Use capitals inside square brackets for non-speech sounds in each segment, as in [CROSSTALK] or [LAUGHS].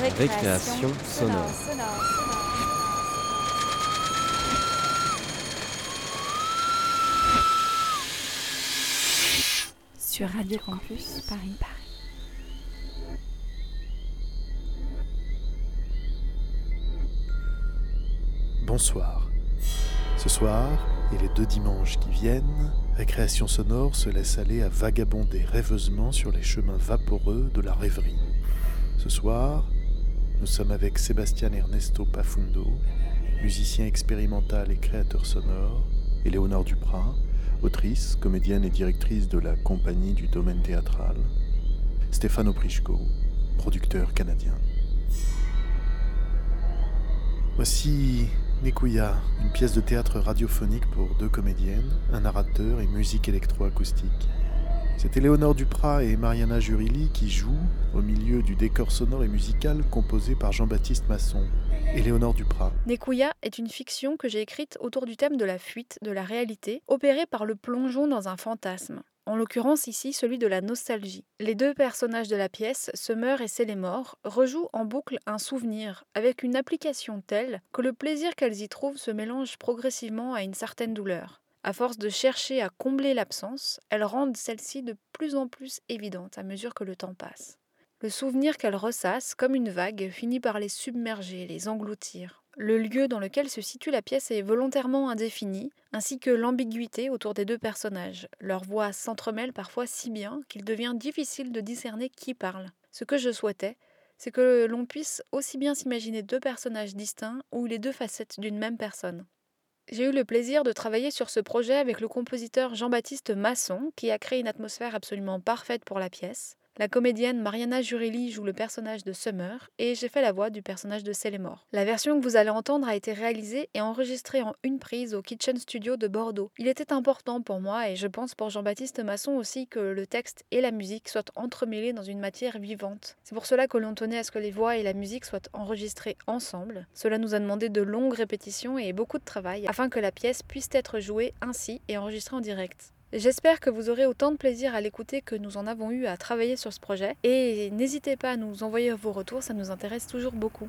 Récréation sonore. Sur Radio Campus Paris. Bonsoir. Ce soir et les deux dimanches qui viennent, Récréation sonore se laisse aller à vagabonder rêveusement sur les chemins vaporeux de la rêverie. Ce soir, nous sommes avec Sébastien Ernesto Pafundo, musicien expérimental et créateur sonore, et Léonore Duprat, autrice, comédienne et directrice de la compagnie du domaine théâtral, Stéphane Oprichko, producteur canadien. Voici Nekuya, une pièce de théâtre radiophonique pour deux comédiennes, un narrateur et musique électroacoustique. C'est Éléonore Duprat et Mariana Jurilli qui jouent au milieu du décor sonore et musical composé par Jean-Baptiste Masson. Éléonore Duprat. Nekuya est une fiction que j'ai écrite autour du thème de la fuite de la réalité, opérée par le plongeon dans un fantasme en l'occurrence ici celui de la nostalgie. Les deux personnages de la pièce, Summer et Célémore, rejouent en boucle un souvenir, avec une application telle que le plaisir qu'elles y trouvent se mélange progressivement à une certaine douleur. À force de chercher à combler l'absence, elles rendent celle-ci de plus en plus évidente à mesure que le temps passe. Le souvenir qu'elles ressassent, comme une vague, finit par les submerger, les engloutir. Le lieu dans lequel se situe la pièce est volontairement indéfini, ainsi que l'ambiguïté autour des deux personnages. Leurs voix s'entremêlent parfois si bien qu'il devient difficile de discerner qui parle. Ce que je souhaitais, c'est que l'on puisse aussi bien s'imaginer deux personnages distincts ou les deux facettes d'une même personne. J'ai eu le plaisir de travailler sur ce projet avec le compositeur Jean-Baptiste Masson, qui a créé une atmosphère absolument parfaite pour la pièce. La comédienne Mariana Jurelli joue le personnage de Summer et j'ai fait la voix du personnage de Célémore. La version que vous allez entendre a été réalisée et enregistrée en une prise au Kitchen Studio de Bordeaux. Il était important pour moi et je pense pour Jean-Baptiste Masson aussi que le texte et la musique soient entremêlés dans une matière vivante. C'est pour cela que l'on tenait à ce que les voix et la musique soient enregistrées ensemble. Cela nous a demandé de longues répétitions et beaucoup de travail afin que la pièce puisse être jouée ainsi et enregistrée en direct. J'espère que vous aurez autant de plaisir à l'écouter que nous en avons eu à travailler sur ce projet et n'hésitez pas à nous envoyer vos retours, ça nous intéresse toujours beaucoup.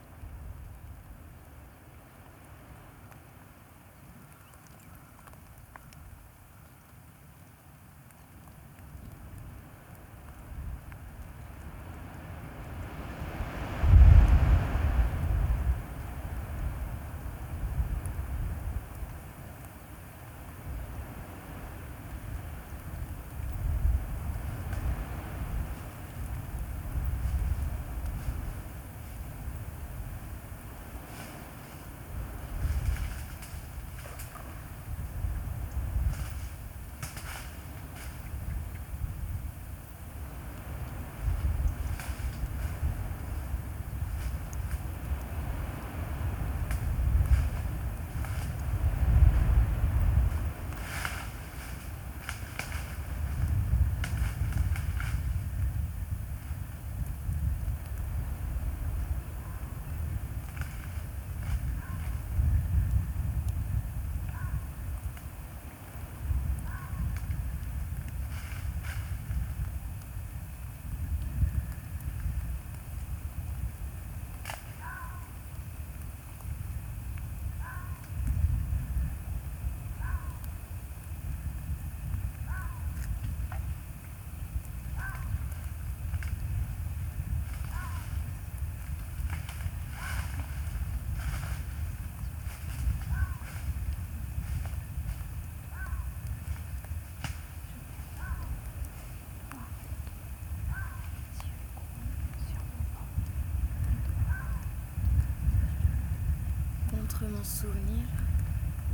Mon souvenir,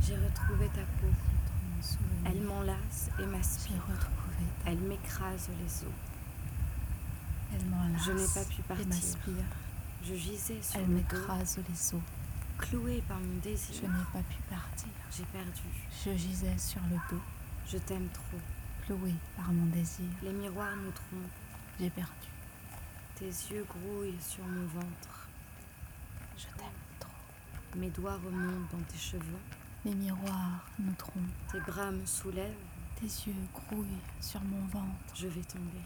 j'ai retrouvé ta peau. Elle m'enlace et m'aspire. Elle m'écrase les os. Elle Je n'ai pas pu partir. Je gisais sur Elle m'écrase les os. Clouée par mon désir. Je n'ai pas pu partir. J'ai perdu. Je gisais sur le dos. Je t'aime trop. Clouée par mon désir. Les miroirs nous trompent. J'ai perdu. Tes yeux grouillent sur mon ventre. Mes doigts remontent dans tes cheveux. Les miroirs nous trompent. Tes bras me soulèvent. Tes yeux grouillent sur mon ventre. Je vais tomber.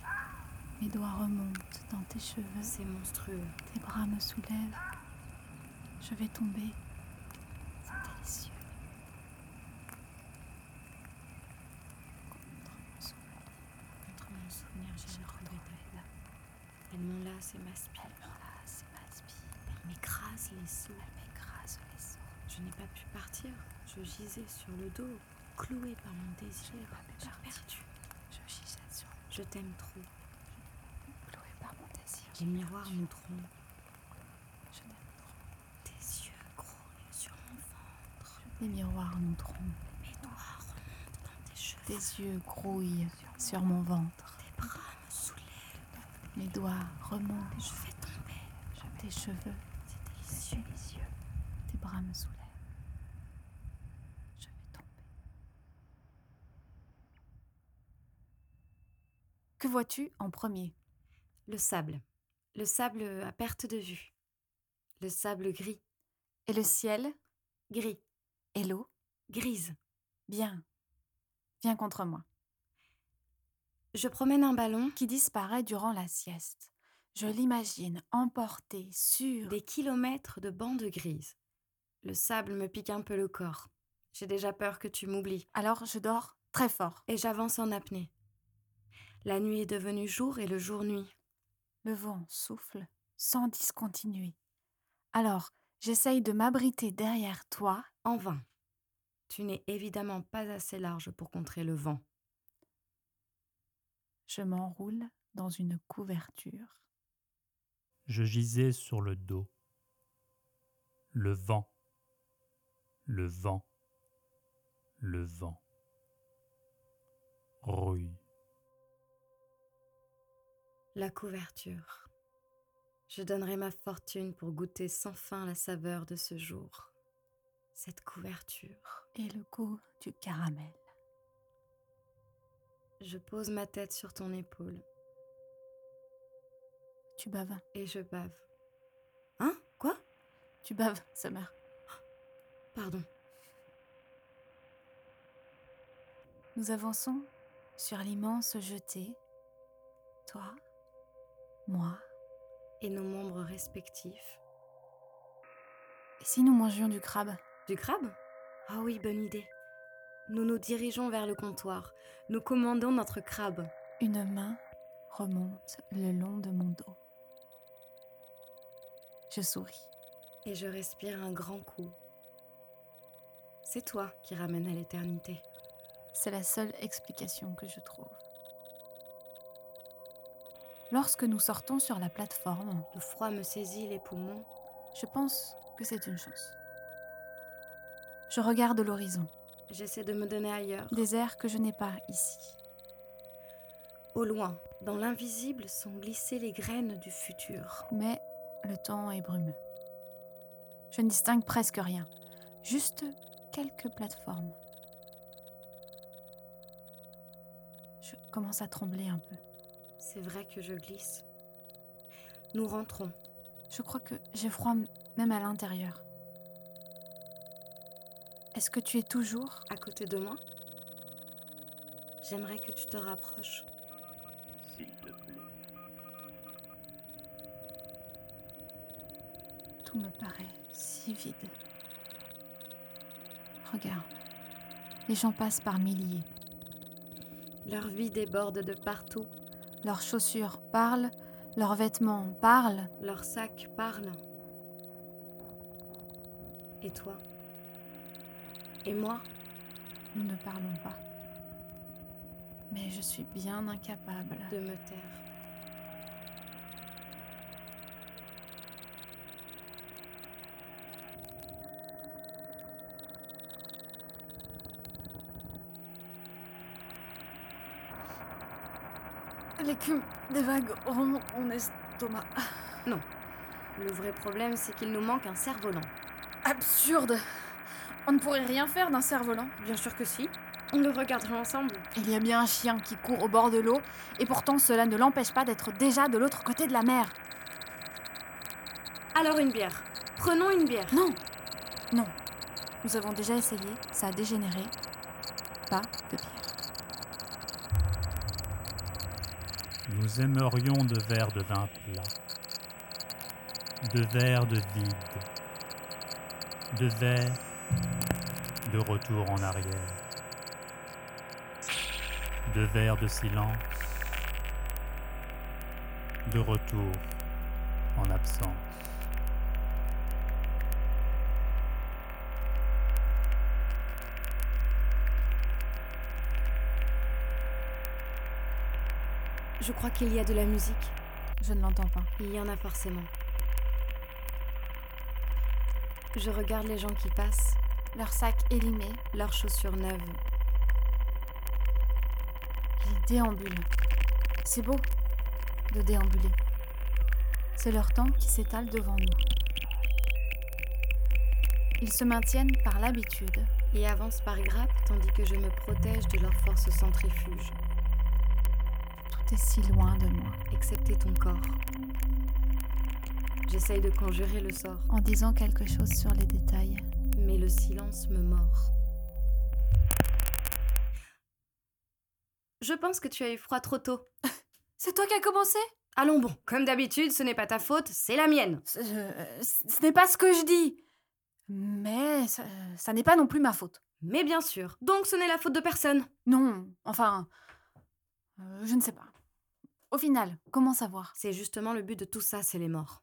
Mes doigts remontent dans tes cheveux. C'est monstrueux. Tes bras me soulèvent. Je vais tomber. C'est délicieux. Contre mon souvenir, j'ai là. Elle m'enlace et m'aspire. M'enlace et m'aspire. Elle m'écrase les seaux. Elle m'écrase les os. Je n'ai pas pu partir. Je gisais sur le dos, clouée par mon désir. pas pu partir. perdu. Je gisais sur le Je t'aime trop. cloué par mon désir. Les miroirs nous trompent. Je t'aime trop. Tes yeux grouillent sur mon ventre. Les miroirs nous trompent. Mes doigts remontent dans tes cheveux. Tes yeux grouillent sur mon ventre. Tes bras me soulèvent. Mes doigts remontent. Je fais tomber. Tes cheveux. C'est délicieux. Tes bras me soulèvent. Je vais tomber. Que vois-tu en premier? Le sable. Le sable à perte de vue. Le sable gris. Et le ciel? Gris. Et l'eau? Grise. Bien. Viens contre moi. Je promène un ballon. Qui disparaît durant la sieste. Je l'imagine emporté sur Des kilomètres de bandes grises. Le sable me pique un peu le corps. J'ai déjà peur que tu m'oublies. Alors je dors très fort. Et j'avance en apnée. La nuit est devenue jour et le jour nuit. Le vent souffle sans discontinuer. Alors j'essaye de m'abriter derrière toi. En vain. Tu n'es évidemment pas assez large pour contrer le vent. Je m'enroule dans une couverture. Je gisais sur le dos. Le vent, le vent, le vent. Rouille. La couverture. Je donnerai ma fortune pour goûter sans fin la saveur de ce jour. Cette couverture. Et le goût du caramel. Je pose ma tête sur ton épaule Tu baves. et je bave. Hein? Quoi? Tu baves, Summer. Pardon. Nous avançons sur l'immense jetée. Toi, moi. Et nos membres respectifs. Et si nous mangions du crabe? Du crabe? Ah oui, bonne idée. Nous nous dirigeons vers le comptoir. Nous commandons notre crabe. Une main remonte le long de mon dos. Je souris. Et je respire un grand coup. C'est toi qui ramène à l'éternité. C'est la seule explication que je trouve. Lorsque nous sortons sur la plateforme, Le froid me saisit les poumons. je pense que c'est une chance. Je regarde l'horizon, J'essaie de me donner ailleurs. des airs que je n'ai pas ici. Au loin, dans l'invisible, sont glissées les graines du futur. Mais le temps est brumeux. Je ne distingue presque rien, juste quelques plateformes. Je commence à trembler un peu. C'est vrai que je glisse. Nous rentrons. Je crois que j'ai froid même à l'intérieur. Est-ce que tu es toujours À côté de moi? J'aimerais que tu te rapproches. S'il te plaît. Tout me paraît si vide. Regarde, les gens passent par milliers. Leur vie déborde de partout. Leurs chaussures parlent, leurs vêtements parlent. Leurs sacs parlent. Et toi? Et moi? Nous ne parlons pas. Mais je suis bien incapable. de me taire. Des vagues remonte mon estomac. Le vrai problème, c'est qu'il nous manque un cerf-volant. Absurde On ne pourrait rien faire d'un cerf-volant. Bien sûr que si. On le regardera ensemble. Il y a bien un chien qui court au bord de l'eau, et pourtant cela ne l'empêche pas d'être déjà de l'autre côté de la mer. Alors une bière. Prenons une bière. Non Non. Nous avons déjà essayé, ça a dégénéré. Pas de bière. Nous aimerions de verres de vin plat, de verres de vide, de verres de retour en arrière, de verres de silence, de retour en absence. Je crois qu'il y a de la musique. Je ne l'entends pas. Il y en a forcément. Je regarde les gens qui passent, Leur sac élimé, leurs chaussures neuves. ils déambulent. C'est beau de déambuler. C'est leur temps qui s'étale devant nous. Ils se maintiennent par l'habitude. et avancent par grappes tandis que je me protège de leur force centrifuge, Si loin de moi. excepté ton corps. J'essaye de conjurer le sort, En disant quelque chose sur les détails. mais le silence me mord. Je pense que tu as eu froid trop tôt. [LAUGHS] C'est toi qui as commencé? Allons bon, comme d'habitude, ce n'est pas ta faute, c'est la mienne. Ce, euh, ce n'est pas ce que je dis. Mais ça, ça n'est pas non plus ma faute. Mais bien sûr, donc ce n'est la faute de personne. Non, enfin, euh, je ne sais pas. Au final, comment savoir? C'est justement le but de tout ça, c'est les morts.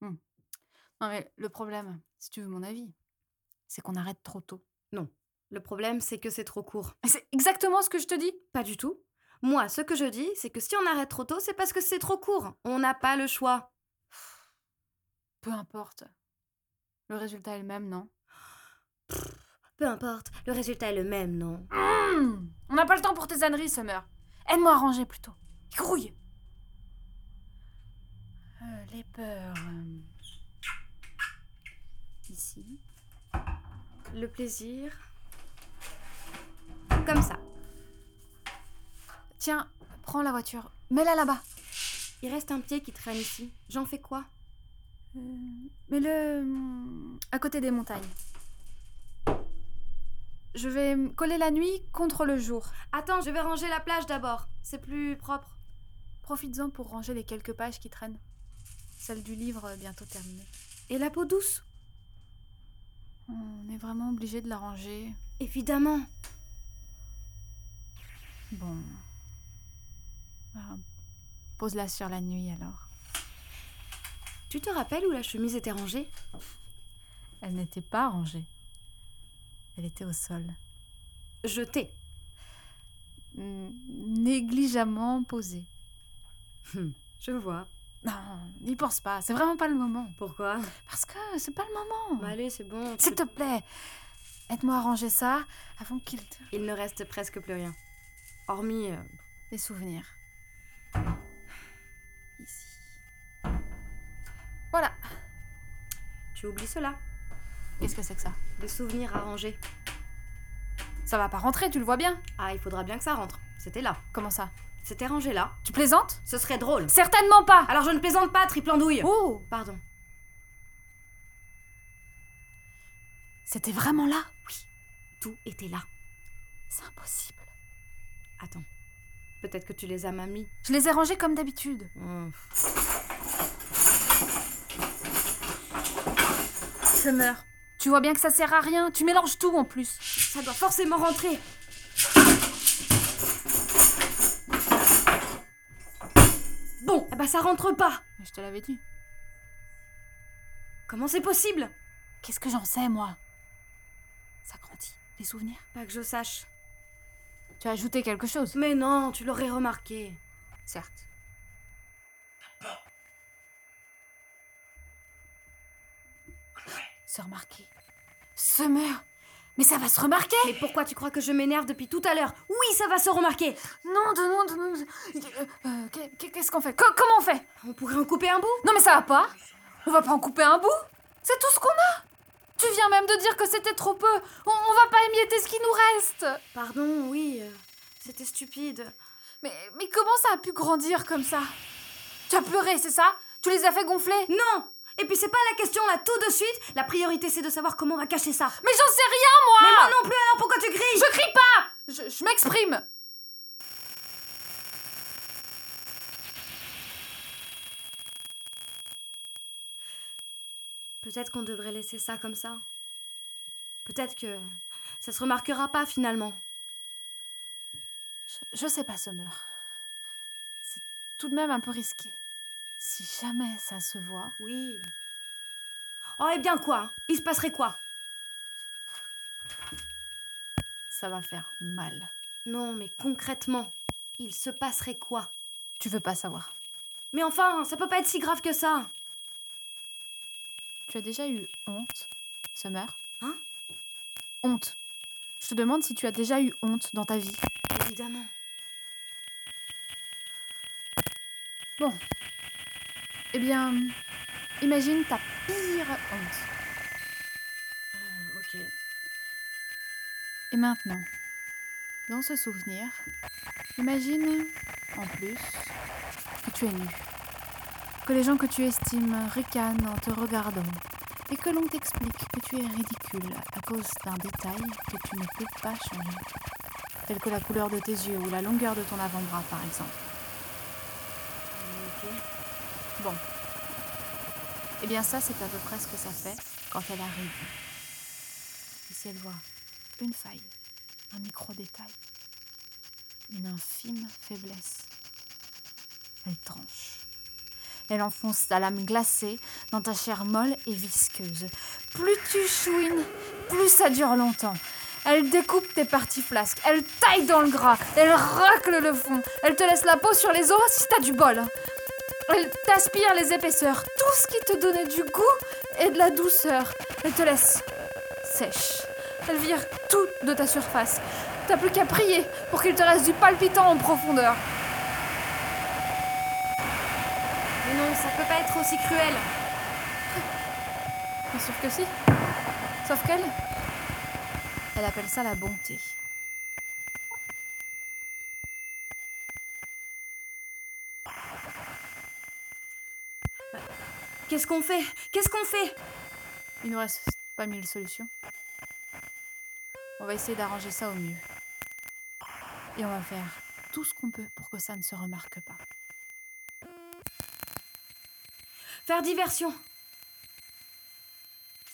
Non mais le problème, si tu veux mon avis, c'est qu'on arrête trop tôt. Le problème, c'est que c'est trop court. C'est exactement ce que je te dis. Pas du tout. Moi, ce que je dis, c'est que si on arrête trop tôt, c'est parce que c'est trop court. On n'a pas le choix. Peu importe. Le résultat est le même, non? Peu importe, le résultat est le même, non? Mmh, On n'a pas le temps pour tes âneries, Summer. Aide-moi à ranger plutôt. Grouille. Euh, les peurs. euh, Ici. Le plaisir. Comme ça. Tiens, prends la voiture. Mets-la là-bas. Il reste un pied qui traîne ici. J'en fais quoi? Euh, Mets-le à côté des montagnes. Je vais me coller la nuit contre le jour. Attends, je vais ranger la plage d'abord. C'est plus propre. Profites-en pour ranger les quelques pages qui traînent. Celle du livre euh, bientôt terminée. Et la peau douce? On est vraiment obligé de la ranger. Évidemment. Bon. Ah, Pose-la sur la nuit alors. Tu te rappelles où la chemise était rangée? Elle n'était pas rangée. Elle était au sol. Jetée. Hmm, Négligemment posée. Hum, je vois. Non, n'y pense pas, c'est vraiment pas le moment. Pourquoi? Parce que c'est pas le moment. Bah allez, c'est bon. S'il te plaît, aide-moi à ranger ça avant qu'il te... Il ne reste presque plus rien. Hormis... euh, Des souvenirs. Ici. Voilà. tu oublies cela. Qu'est-ce que c'est que ça? Des souvenirs à ranger. Ça va pas rentrer, tu le vois bien. Ah, il faudra bien que ça rentre. C'était là. Comment ça? C'était rangé là. Tu plaisantes? Ce serait drôle. Certainement pas Alors je ne plaisante pas, triple andouille. Oh Pardon. C'était vraiment là? Tout était là. C'est impossible. Attends. Peut-être que tu les as mamie. Je les ai rangés comme d'habitude. Hum. Summer. Tu vois bien que ça sert à rien. Tu mélanges tout en plus. Ça doit forcément rentrer. Bon, eh ben ça rentre pas. Je te l'avais dit. Comment c'est possible? Qu'est-ce que j'en sais, moi? Ça grandit. Les souvenirs. Pas que je sache. Tu as ajouté quelque chose? Mais non, tu l'aurais remarqué. Certes. Se remarquer. Summer Mais ça va se remarquer. Mais pourquoi tu crois que je m'énerve depuis tout à l'heure? Oui, ça va se remarquer. Non, de non, de non. Euh, euh, qu'est- Qu'est-ce qu'on fait? Co- Comment on fait? On pourrait en couper un bout? Non mais ça va pas. On va pas en couper un bout. C'est tout ce qu'on a. Tu viens même de dire que c'était trop peu. On, on va pas émietter ce qui nous reste. Pardon, oui. euh, C'était stupide. mais, mais comment ça a pu grandir comme ça? Tu as pleuré, c'est ça? Tu les as fait gonfler? Non et puis c'est pas la question là tout de suite. La priorité c'est de savoir comment on va cacher ça. Mais j'en sais rien moi Mais moi non plus alors pourquoi tu cries? Je crie pas Je, m'exprime Peut-être qu'on devrait laisser ça comme ça. Peut-être que ça se remarquera pas finalement. Je, je sais pas, Summer. C'est tout de même un peu risqué. Si jamais ça se voit, Oui. Oh, et bien quoi? Il se passerait quoi? Ça va faire mal. Non, mais concrètement, il se passerait quoi? Tu veux pas savoir. Mais enfin, ça peut pas être si grave que ça. Tu as déjà eu honte, Summer? Hein? Honte. Je te demande si tu as déjà eu honte dans ta vie. Évidemment. Bon. Eh bien, imagine ta pire honte. Euh, ok. Et maintenant, dans ce souvenir, imagine en plus que tu es nu. Que les gens que tu estimes ricanent en te regardant. Et que l'on t'explique que tu es ridicule à cause d'un détail que tu ne peux pas changer. Tel que la couleur de tes yeux ou la longueur de ton avant-bras, par exemple. Ok. Bon. Eh bien ça, c'est à peu près ce que ça fait quand elle arrive. Si elle voit une faille, un micro-détail, une infime faiblesse, elle tranche. Elle enfonce sa lame glacée dans ta chair molle et visqueuse. Plus tu chouines, plus ça dure longtemps. Elle découpe tes parties flasques, elle taille dans le gras, elle racle le fond, elle te laisse la peau sur les os si t'as du bol. Elle t'aspire les épaisseurs, tout ce qui te donnait du goût et de la douceur. Elle te laisse sèche. Elle vire tout de ta surface. T'as plus qu'à prier pour qu'il te reste du palpitant en profondeur. Mais non, ça peut pas être aussi cruel. Bien sûr que si. Sauf qu'elle, elle appelle ça la bonté. Qu'est-ce qu'on fait? Qu'est-ce qu'on fait? Il nous reste pas mille solutions. On va essayer d'arranger ça au mieux. Et on va faire tout ce qu'on peut pour que ça ne se remarque pas. Faire diversion.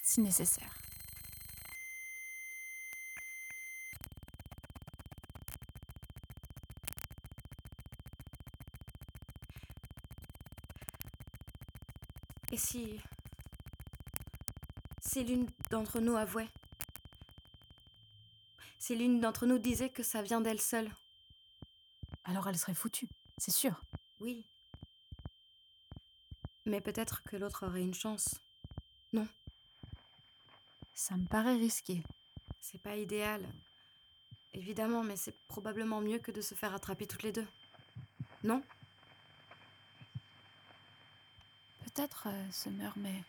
Si nécessaire. Et si. Si l'une d'entre nous avouait Si l'une d'entre nous disait que ça vient d'elle seule Alors elle serait foutue, c'est sûr. Oui. Mais peut-être que l'autre aurait une chance. Ça me paraît risqué. C'est pas idéal. Évidemment, mais c'est probablement mieux que de se faire attraper toutes les deux. Non? Peut-être, euh, mais.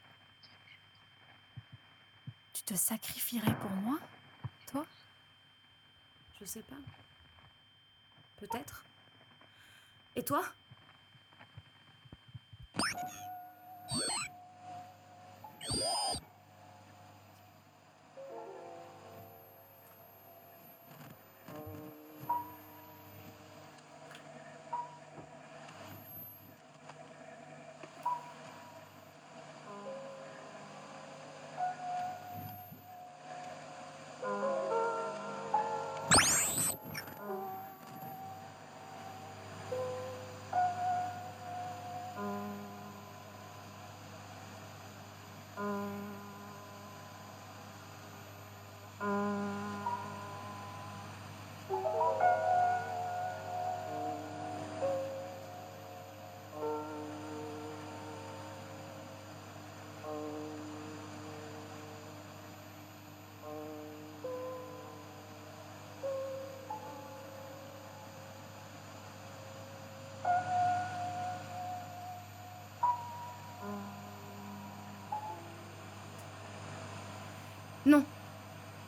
Tu te sacrifierais pour moi Toi? Je sais pas. Peut-être. Et toi?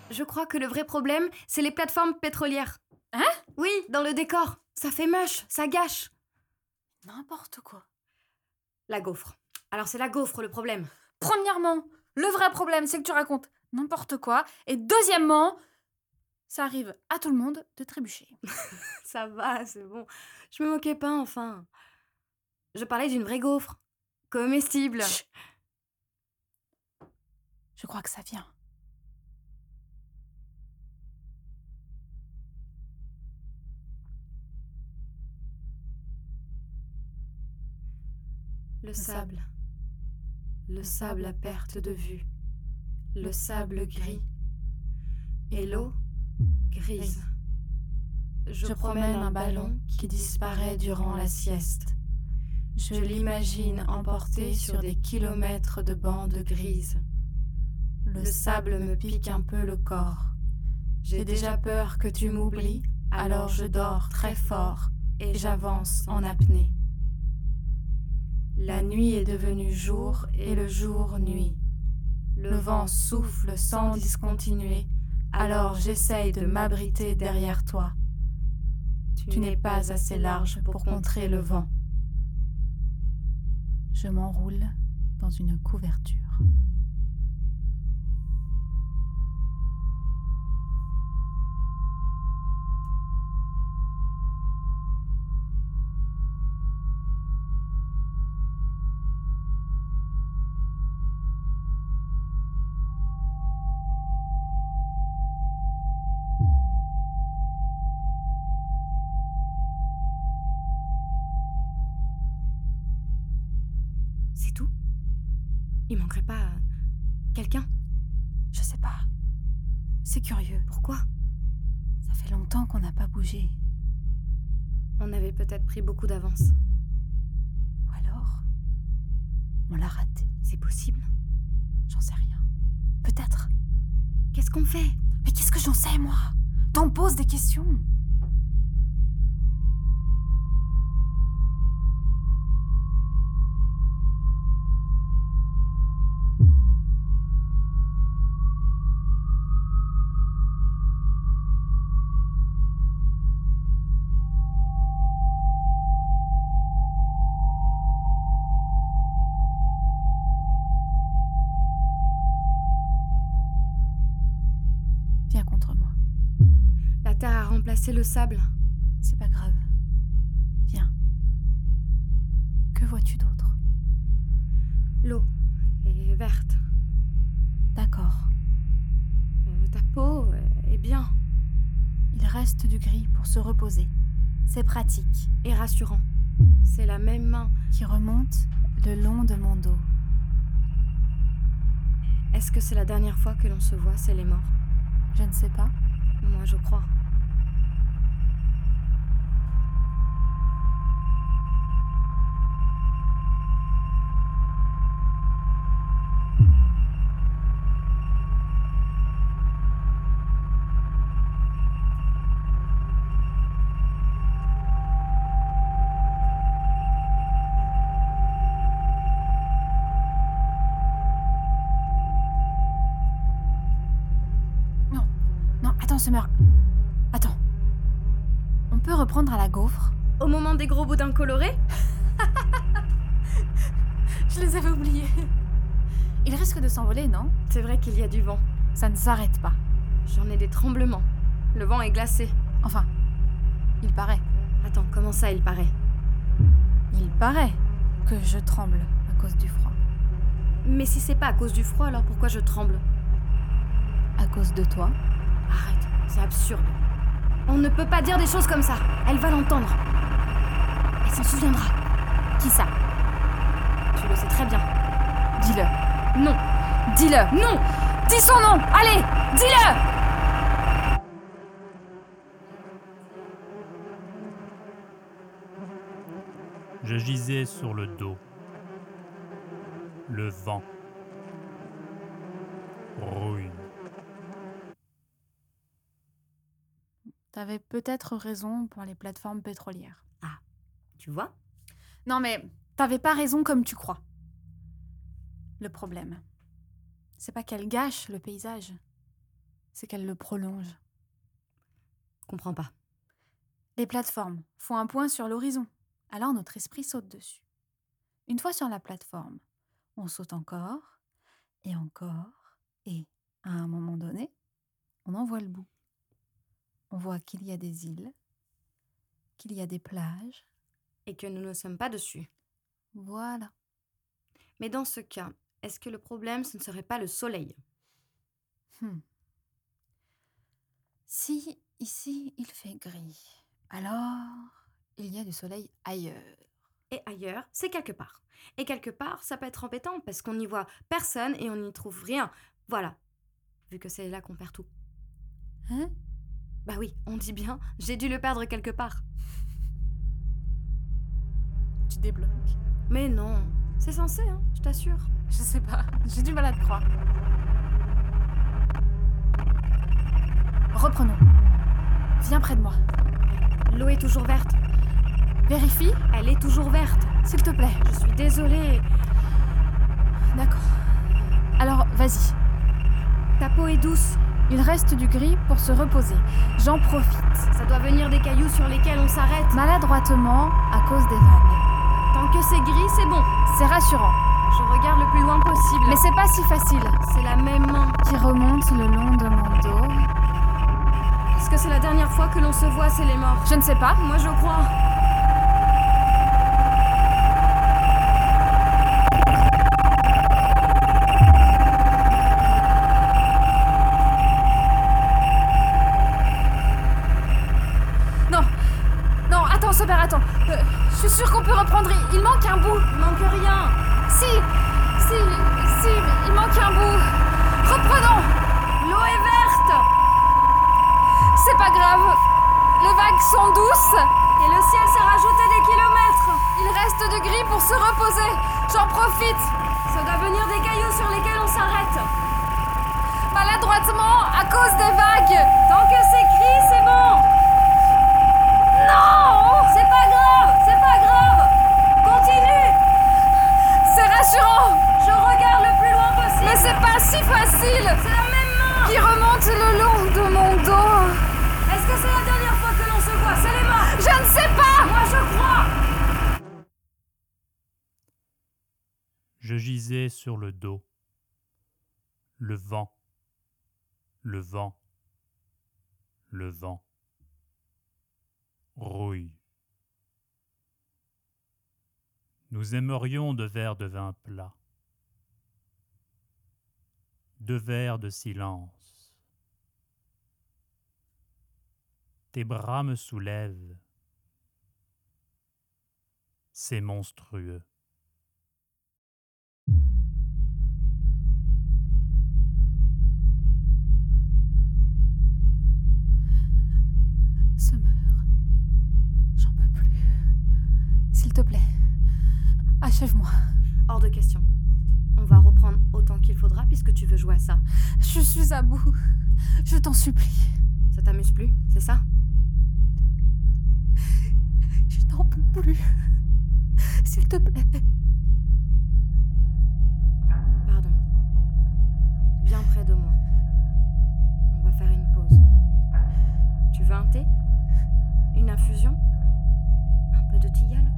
Je crois que le vrai problème, c'est les plateformes pétrolières. Hein? Oui, dans le décor. Ça fait moche, ça gâche. N'importe quoi. La gaufre. Alors c'est la gaufre le problème. Premièrement, le vrai problème, c'est que tu racontes n'importe quoi. Et deuxièmement, ça arrive à tout le monde de trébucher. [LAUGHS] Ça va, c'est bon. Je me moquais pas, enfin. Je parlais d'une vraie gaufre. Comestible. Chut. Je crois que ça vient. Le sable. Le sable à perte de vue. Le sable gris. Et l'eau grise. Je promène un ballon qui disparaît durant la sieste. Je l'imagine emporté sur des kilomètres de bandes grises. Le sable me pique un peu le corps. J'ai déjà peur que tu m'oublies, alors je dors très fort et j'avance en apnée. La nuit est devenue jour et le jour nuit. Le vent souffle sans discontinuer, alors j'essaye de m'abriter derrière toi. Tu n'es pas assez large pour contrer le vent. Je m'enroule dans une couverture. Il manquerait pas euh, quelqu'un? Je sais pas. C'est curieux. Pourquoi? Ça fait longtemps qu'on n'a pas bougé. On avait peut-être pris beaucoup d'avance. Ou alors, on l'a raté. C'est possible? J'en sais rien. Peut-être. Qu'est-ce qu'on fait? Mais qu'est-ce que j'en sais, moi? T'en poses des questions. Le sable. C'est pas grave. Viens. Que vois-tu d'autre? L'eau est verte. D'accord. Euh, ta peau est bien Il reste du gris pour se reposer. C'est pratique. et rassurant. C'est la même main. Qui remonte le long de mon dos. Est-ce que c'est la dernière fois que l'on se voit, c'est les morts? Je ne sais pas. Moi, je crois. Attends, Summer. Attends. On peut reprendre à la gaufre? Au moment des gros boudins colorés [LAUGHS] Je les avais oubliés. Il risque de s'envoler, non? C'est vrai qu'il y a du vent. Ça ne s'arrête pas. J'en ai des tremblements. Le vent est glacé. Enfin, il paraît. Attends, comment ça, il paraît? Il paraît que je tremble à cause du froid. Mais si c'est pas à cause du froid, alors pourquoi je tremble? À cause de toi Arrête, c'est absurde. On ne peut pas dire des choses comme ça. Elle va l'entendre. Elle s'en souviendra. Qui ça? Tu le sais très bien. Dis-le. Non, Dis-le non Dis son nom Allez Dis-le Je gisais sur le dos. Le vent. Rouille. T'avais peut-être raison pour les plateformes pétrolières. Tu vois? Non mais t'avais pas raison comme tu crois. Le problème, c'est pas qu'elle gâche le paysage, c'est qu'elle le prolonge. Comprends pas. Les plateformes font un point sur l'horizon, alors notre esprit saute dessus. Une fois sur la plateforme, on saute encore, et encore, et à un moment donné, on en voit le bout. On voit qu'il y a des îles, qu'il y a des plages. Et que nous ne sommes pas dessus. Voilà. Mais dans ce cas, est-ce que le problème, ce ne serait pas le soleil? Hmm. Si ici il fait gris, alors il y a du soleil ailleurs. Et ailleurs, c'est quelque part. Et quelque part, ça peut être embêtant parce qu'on n'y voit personne et on n'y trouve rien. Voilà. Vu que c'est là qu'on perd tout. Hein? Bah oui, on dit bien, j'ai dû le perdre quelque part. Tu débloques. Mais non, c'est censé, hein, je t'assure. Je sais pas, [LAUGHS] j'ai du mal à te croire. Reprenons. Viens près de moi. L'eau est toujours verte. Vérifie, Elle est toujours verte. s'il te plaît. Je suis désolée. D'accord. Alors, vas-y. Ta peau est douce. Il reste du gris pour se reposer. J'en profite. Ça doit venir des cailloux sur lesquels on s'arrête. Maladroitement à cause des vagues. Tant que c'est gris, c'est bon. C'est rassurant. Je regarde le plus loin possible. Mais c'est pas si facile. c'est la même main. Qui remonte le long de mon dos. Est-ce que c'est la dernière fois que l'on se voit, c'est les morts? Je ne sais pas. Moi, je crois. Ça doit venir des cailloux sur lesquels on s'arrête. Maladroitement à cause des vagues. Tant que c'est gris, c'est bon. Non. C'est pas grave. C'est pas grave. Continue. C'est rassurant. Je regarde le plus loin possible. Mais c'est pas si facile. C'est la même main. Qui remonte le long de mon dos. Je gisais sur le dos. Le vent, le vent, le vent. Rouille. Nous aimerions deux verres de vin plat, deux verres de silence. Tes bras me soulèvent. C'est monstrueux. Te plaît. Achève-moi. Hors de question. On va reprendre autant qu'il faudra puisque tu veux jouer à ça. Je suis à bout. Je t'en supplie. Ça t'amuse plus, c'est ça? Je n'en peux plus. S'il te plaît. Pardon. Viens près de moi. On va faire une pause. Tu veux un thé? Une infusion? Un peu de tilleul?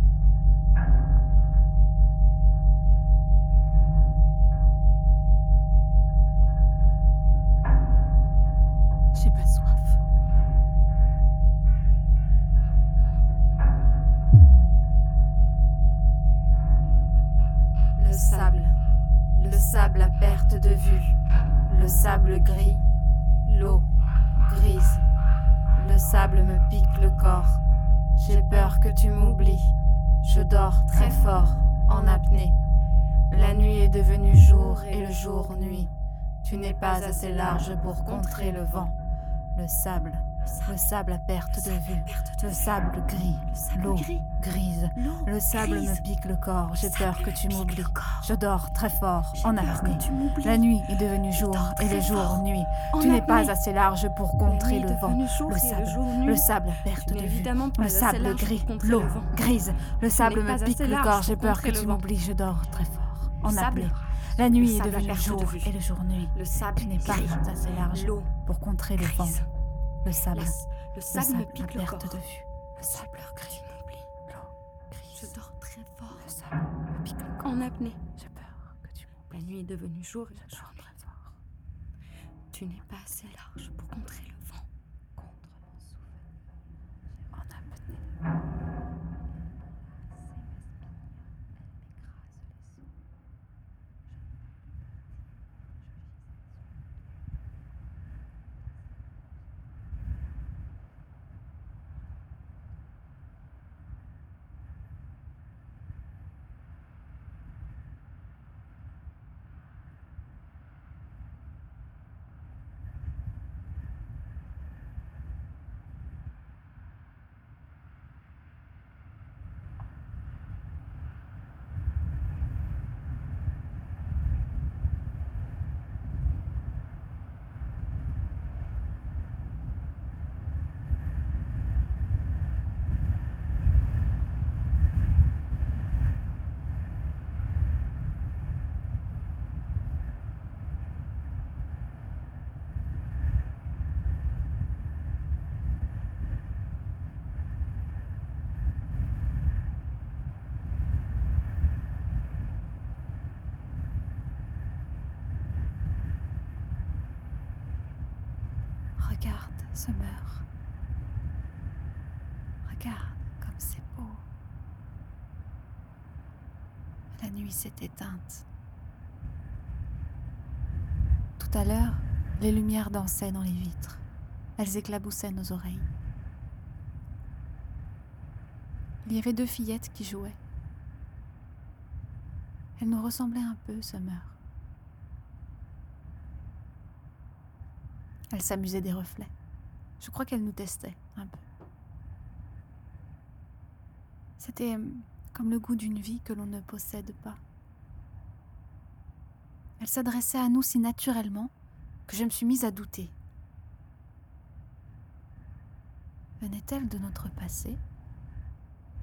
Je dors très fort, en apnée. La nuit est devenue jour et le jour nuit. Tu n'es pas assez large pour contrer le vent. Le sable, le sable à perte de vue. Le sable gris, l'eau grise. Le sable me pique le corps. J'ai peur que tu m'oublies. Je dors très fort, en apnée. La nuit est devenue jour et le jour nuit. Tu n'es pas assez large pour contrer le vent. Le sable, le sable à perte de vue. Le sable gris, l'eau grise. Le sable me pique le corps. J'ai peur que tu m'oublies. Je dors très fort, en apnée. La nuit est devenue jour et le jour nuit. Le sable Tu n'es pas assez large L'eau pour contrer le vent. Le sable, La- le le sable me pique le corps. de vue. Le sable. L'eau grise. Je dors très fort. Le sable me pique le corps. En apnée. J'ai peur que tu m'oublies. La nuit est devenue jour et jour très fort. Tu n'es pas assez large pour contrer le vent. Contre mon souffle. En apnée. Ce meurt. Regarde comme c'est beau. La nuit s'est éteinte. Tout à l'heure, les lumières dansaient dans les vitres. Elles éclaboussaient nos oreilles. Il y avait deux fillettes qui jouaient. Elles nous ressemblaient un peu, Summer. Elles s'amusaient des reflets. Je crois qu'elles nous testaient un peu. C'était euh, comme le goût d'une vie que l'on ne possède pas. Elles s'adressaient à nous si naturellement que je me suis mise à douter. Venait-elle de notre passé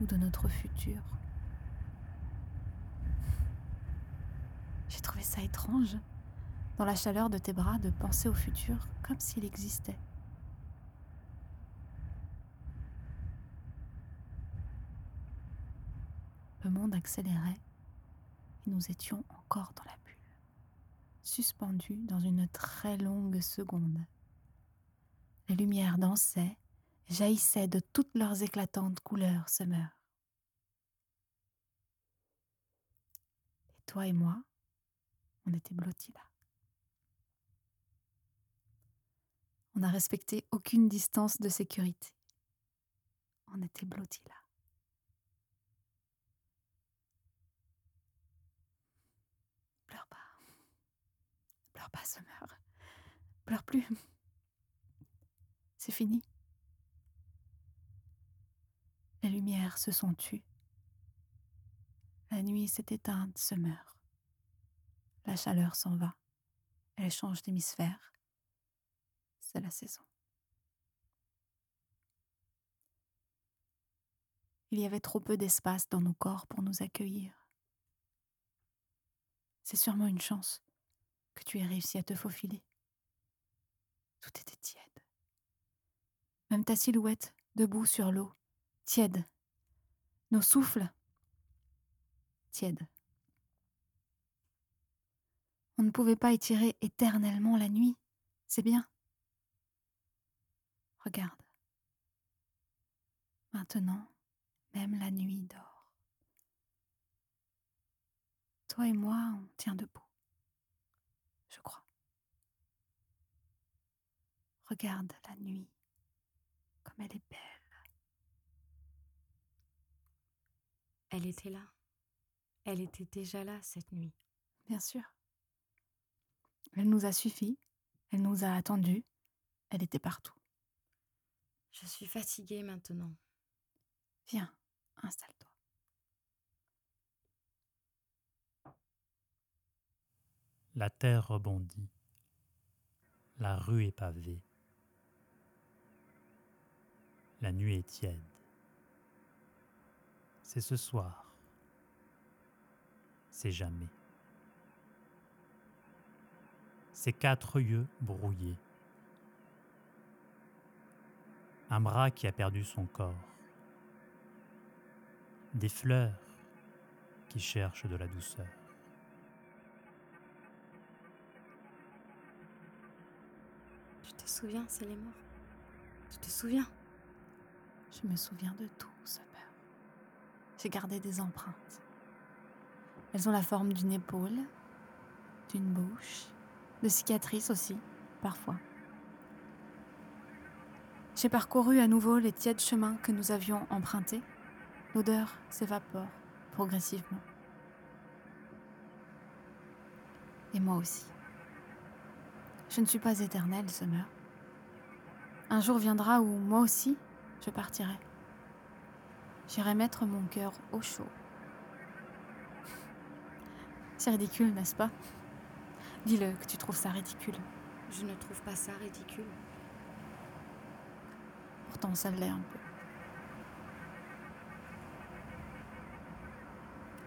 ou de notre futur? J'ai trouvé ça étrange, dans la chaleur de tes bras, de penser au futur comme s'il existait. Accélérait et nous étions encore dans la bulle, suspendus dans une très longue seconde. Les lumières dansaient, jaillissaient de toutes leurs éclatantes couleurs summer. Et toi et moi, on était blottis là. On n'a respecté aucune distance de sécurité. On était blottis là. Pleure pas. Pleure pas, Summer. Pleure plus. C'est fini. Les lumières se sont tues. La nuit s'est éteinte, Summer. La chaleur s'en va. Elle change d'hémisphère. C'est la saison. Il y avait trop peu d'espace dans nos corps pour nous accueillir. C'est sûrement une chance que tu aies réussi à te faufiler. Tout était tiède. Même ta silhouette, debout sur l'eau, tiède. Nos souffles, tièdes. On ne pouvait pas étirer éternellement la nuit, c'est bien. Regarde. Maintenant, même la nuit dort. Toi et moi, on tient debout. Je crois. Regarde la nuit, comme elle est belle. Elle était là. Elle était déjà là cette nuit. Bien sûr. Elle nous a suffi, elle nous a attendus, elle était partout. Je suis fatiguée maintenant. Viens, installe-toi. La terre rebondit. La rue est pavée. La nuit est tiède. C'est ce soir. C'est jamais. Ses quatre yeux brouillés. Un bras qui a perdu son corps. Des fleurs qui cherchent de la douceur. Tu te souviens, c'est les Tu te souviens? Je me souviens de tout, Summer. J'ai gardé des empreintes. Elles ont la forme d'une épaule, d'une bouche, de cicatrices aussi, parfois. J'ai parcouru à nouveau les tièdes chemins que nous avions empruntés. L'odeur s'évapore progressivement. Et moi aussi. Je ne suis pas éternelle, Summer. Un jour viendra où moi aussi, je partirai. J'irai mettre mon cœur au chaud. C'est ridicule, n'est-ce pas? Dis-le que tu trouves ça ridicule. Je ne trouve pas ça ridicule. Pourtant, ça l'est un peu.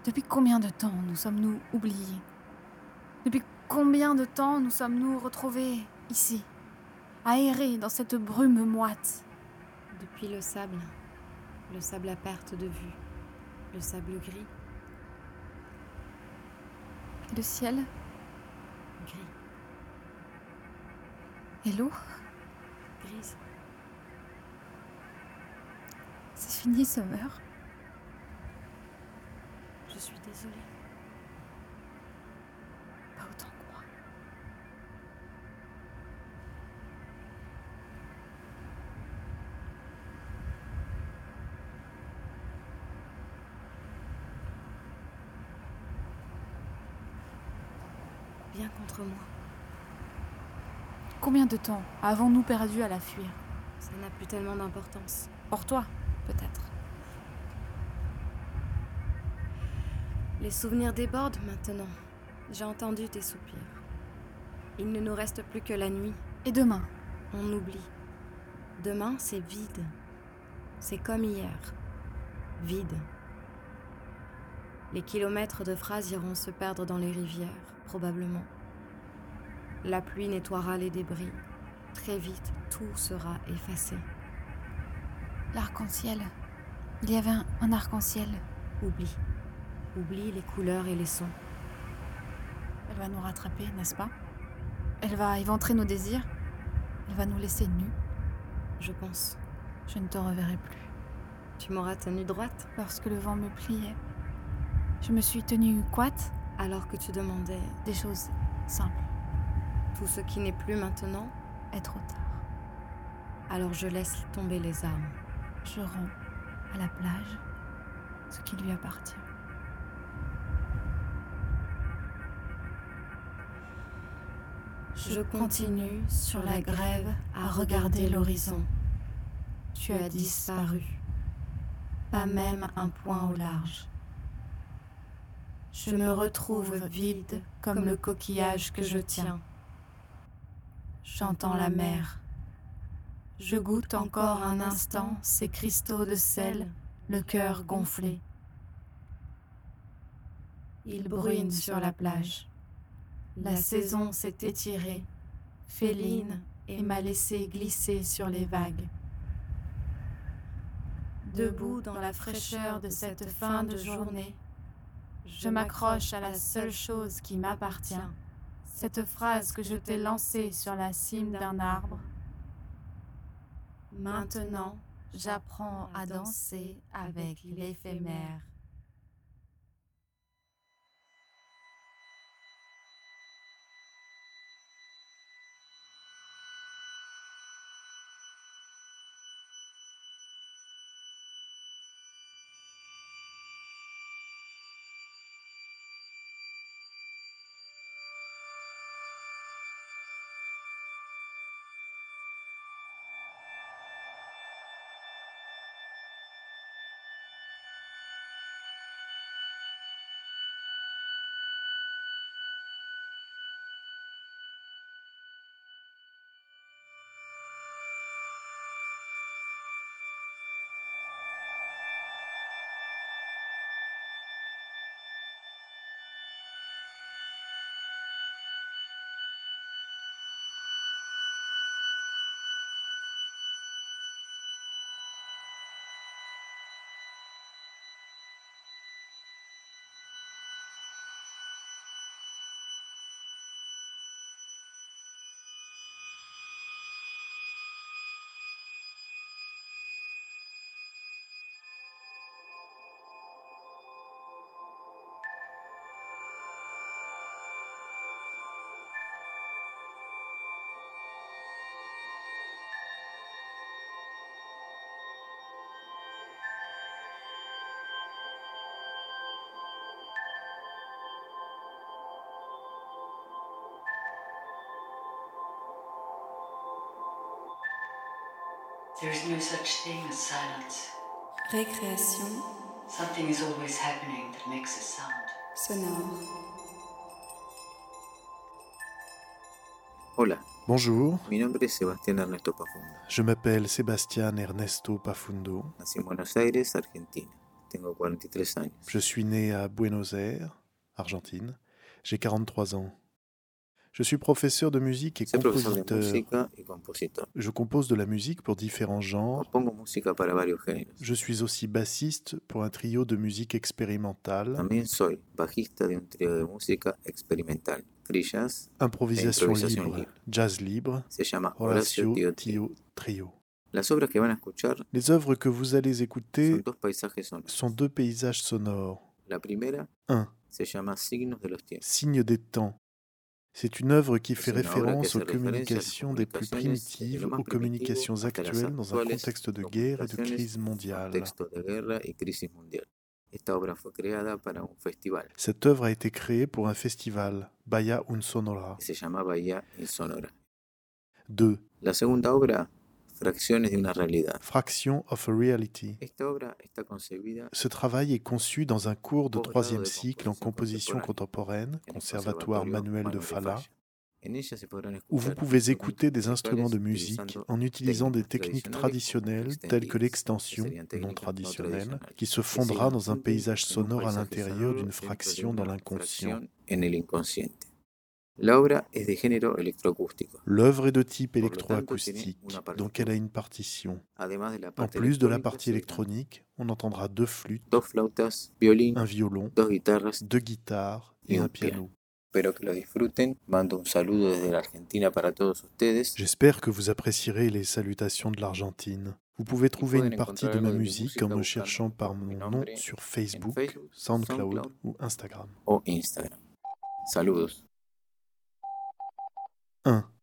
Depuis combien de temps nous sommes-nous oubliés? Depuis combien de temps nous sommes-nous retrouvés ici, aérés dans cette brume moite? Depuis le sable, le sable à perte de vue, le sable gris, Et le ciel gris. et l'eau grise. C'est fini, Summer. Je suis désolée. Pas autant que moi. Viens contre moi. Combien de temps avons-nous perdu à la fuir? Ça n'a plus tellement d'importance. Pour toi, peut-être. Les souvenirs débordent maintenant. J'ai entendu tes soupirs. Il ne nous reste plus que la nuit. Et demain? On oublie. Demain, c'est vide. C'est comme hier. Vide. Les kilomètres de phrases iront se perdre dans les rivières, probablement. La pluie nettoiera les débris. Très vite, tout sera effacé. L'arc-en-ciel. Il y avait un, un arc-en-ciel. Oublie. Oublie les couleurs et les sons. Elle va nous rattraper, n'est-ce pas? Elle va éventrer nos désirs. Elle va nous laisser nus. Je pense. Je ne te reverrai plus. Tu m'auras tenue droite Lorsque le vent me pliait, je me suis tenue coite. alors que tu demandais Des choses simples. Tout ce qui n'est plus maintenant. Est trop tard. Alors je laisse tomber les armes. Je rends à la plage ce qui lui appartient. Je continue sur la grève à regarder l'horizon. Tu as disparu. Pas même un point au large. Je me retrouve vide comme le coquillage que je tiens. J'entends la mer. Je goûte encore un instant ces cristaux de sel, le cœur gonflé. Il bruine sur la plage. La saison s'est étirée, féline, et m'a laissé glisser sur les vagues. Debout dans la fraîcheur de cette fin de journée, je m'accroche à la seule chose qui m'appartient, cette phrase que je t'ai lancée sur la cime d'un arbre. Maintenant, j'apprends à danser avec l'éphémère. There is no such thing as silence. Récréation Something is always happening that makes a sound. sonore. Hola, Bonjour, mi nombre es Sebastián Ernesto Pafundo. je m'appelle Sébastien Ernesto Pafundo. Nací en Buenos Aires, Argentina. Tengo 43 años. Je suis né à Buenos Aires, Argentine. J'ai 43 ans. Je suis professeur de musique et compositeur. Je compose de la musique pour différents genres. Je suis aussi bassiste pour un trio de musique expérimentale. Jazz, improvisation libre, jazz libre, Horacio Tio Trio. Les œuvres que vous allez écouter sont deux paysages sonores. La primera 1. se llama Signos de los Tiempos. Signe des temps. C'est une œuvre qui fait référence aux communications des plus primitives aux communications actuelles dans un contexte de guerre et de crise mondiale. Cette œuvre a été créée pour un festival, Bahía in Sonora. 2. Fracciones de una realidad. Fraction of a Reality. Ce travail est conçu dans un cours de troisième cycle en composition contemporaine, Conservatoire Manuel de podrán où vous pouvez écouter des instruments de musique en utilisant des techniques traditionnelles telles que l'extension, non traditionnelle, qui se siguen dans un paysage sonore à l'intérieur d'une fraction dans l'inconscient. L'œuvre est de type électroacoustique, donc elle a une partition. En plus de la partie électronique, on entendra deux flûtes, un violon, deux guitares et un piano. J'espère que vous apprécierez les salutations de l'Argentine. Vous pouvez trouver une partie de ma musique en me cherchant par mon nom sur Facebook, SoundCloud ou Instagram. Saludos. 1.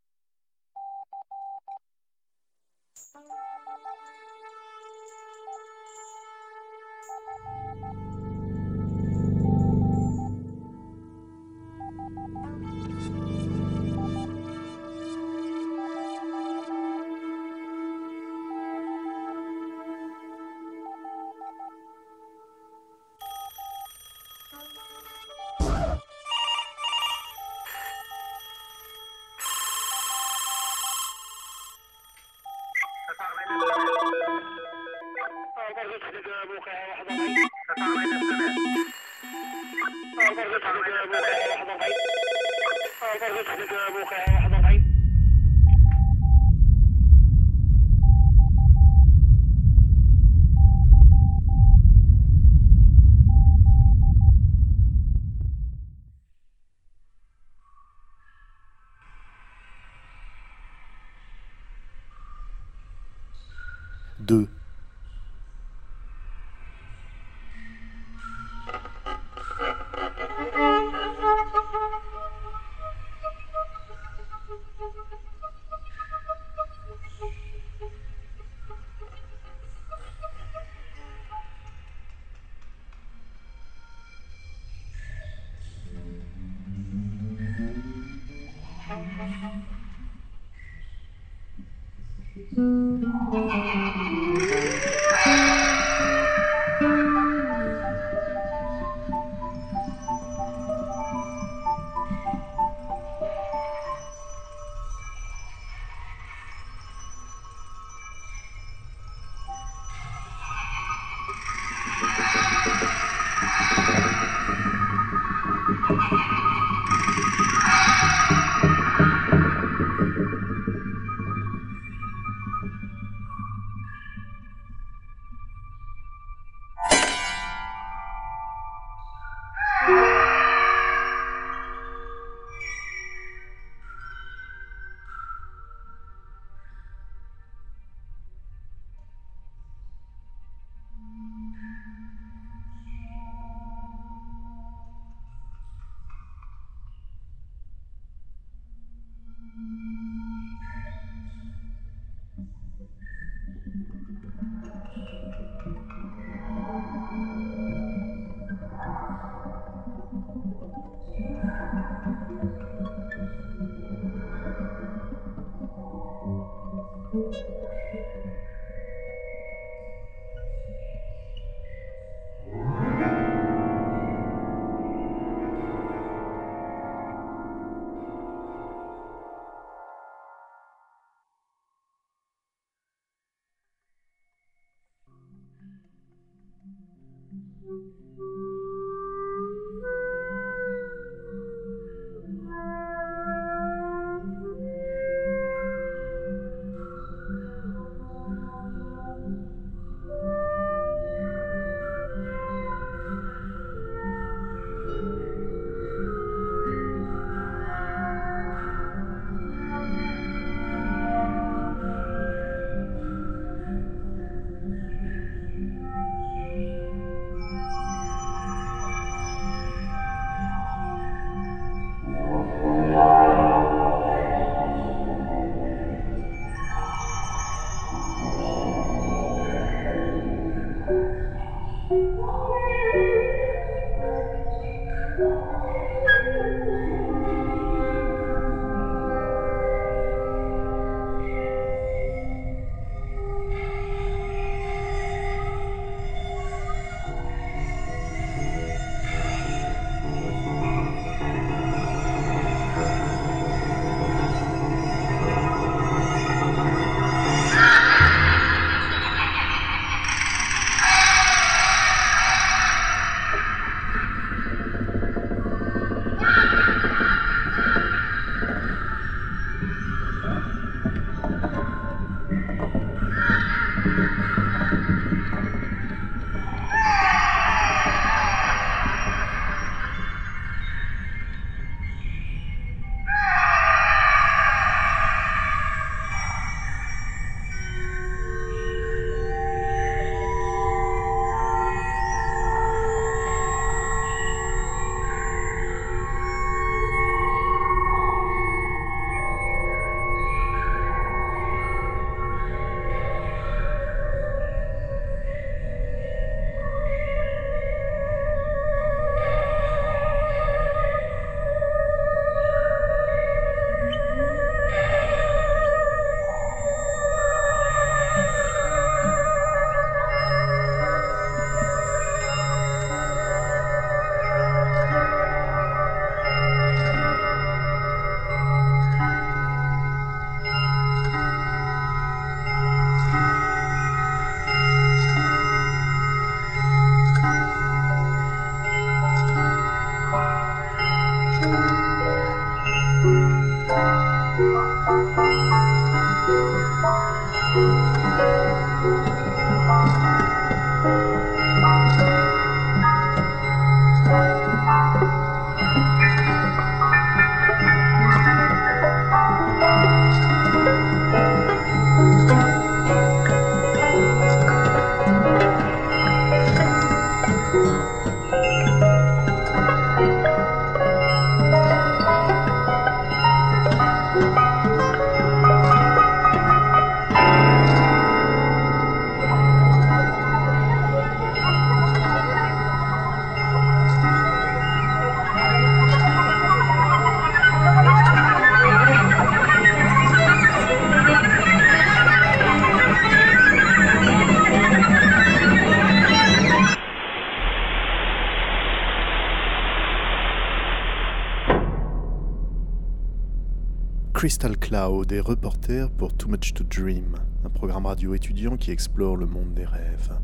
Crystal Cloud est reporter pour Too Much to Dream, un programme radio étudiant qui explore le monde des rêves.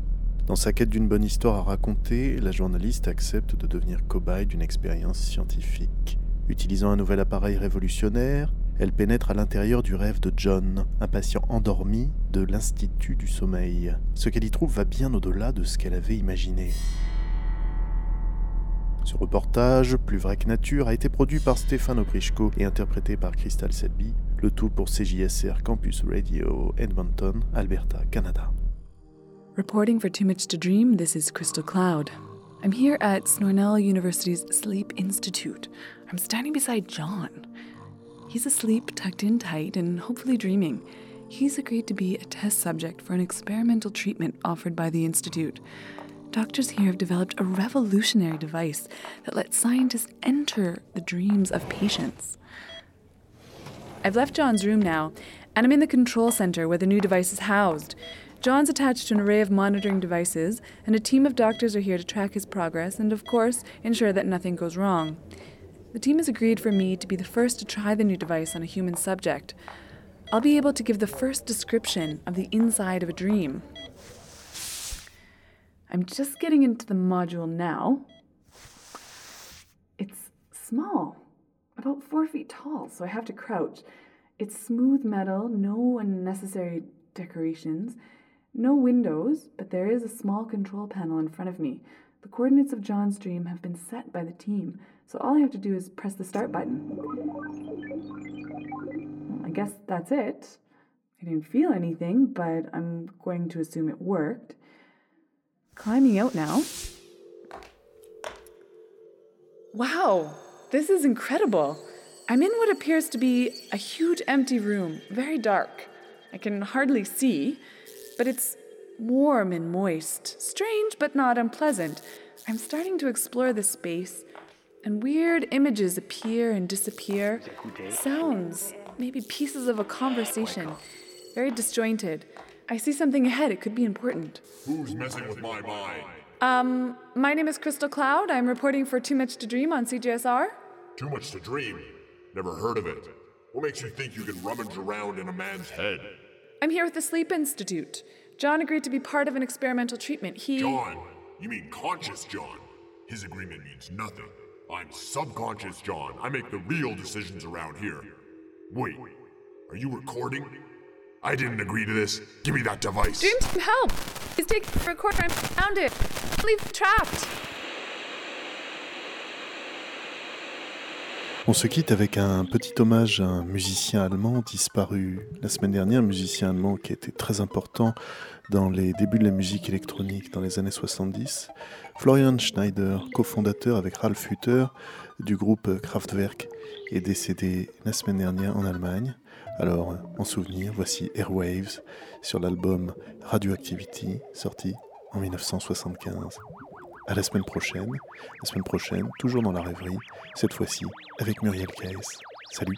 Dans sa quête d'une bonne histoire à raconter, la journaliste accepte de devenir cobaye d'une expérience scientifique. Utilisant un nouvel appareil révolutionnaire, elle pénètre à l'intérieur du rêve de John, un patient endormi de l'Institut du Sommeil. Ce qu'elle y trouve va bien au-delà de ce qu'elle avait imaginé. Reportage, plus vrai que nature, a été produit par Stéphane Oprichko et interprété par Crystal Selby, le tout pour CJSR Campus Radio, Edmonton, Alberta, Canada. Reporting for Too Much to Dream, this is Crystal Cloud. I'm here at Snornell University's Sleep Institute. I'm standing beside John. He's asleep, tucked in tight, and hopefully dreaming. He's agreed to be a test subject for an experimental treatment offered by the Institute. Doctors here have developed a revolutionary device that lets scientists enter the dreams of patients. I've left John's room now, and I'm in the control center where the new device is housed. John's attached to an array of monitoring devices, and a team of doctors are here to track his progress and, of course, ensure that nothing goes wrong. The team has agreed for me to be the first to try the new device on a human subject. I'll be able to give the first description of the inside of a dream. I'm just getting into the module now. It's small, about four feet tall, so I have to crouch. It's smooth metal, no unnecessary decorations. No windows, but there is a small control panel in front of me. The coordinates of John's dream have been set by the team, so all I have to do is press the start button. I guess that's it. I didn't feel anything, but I'm going to assume it worked. Climbing out now. Wow, this is incredible. I'm in what appears to be a huge empty room, very dark. I can hardly see but it's warm and moist. Strange, but not unpleasant. I'm starting to explore the space, and weird images appear and disappear. Sounds, maybe pieces of a conversation. Very disjointed. I see something ahead. It could be important. Who's messing with my mind? Um, my name is Crystal Cloud. I'm reporting for Too Much to Dream on CJSR. Too much to dream? Never heard of it. What makes you think you can rummage around in a man's head? I'm here with the Sleep Institute. John agreed to be part of an experimental treatment. He. John? You mean conscious John? His agreement means nothing. I'm subconscious John. I make the real decisions around here. Wait, are you recording? I didn't agree to this. Give me that device. Dream team, help! He's taking the recorder found it. Leave trapped. On se quitte avec un petit hommage à un musicien allemand disparu la semaine dernière, un musicien allemand qui était très important dans les débuts de la musique électronique dans les années 70. Florian Schneider, cofondateur avec Ralf Hütter du groupe Kraftwerk, est décédé la semaine dernière en Allemagne. Alors, en souvenir, voici Airwaves sur l'album Radioactivity, sorti en 1975. À la semaine prochaine. La semaine prochaine, toujours dans la rêverie, cette fois-ci avec Muriel Caes. Salut.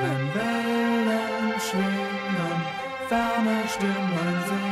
Wenn Wellen schwingen, ferne Stimmen singen.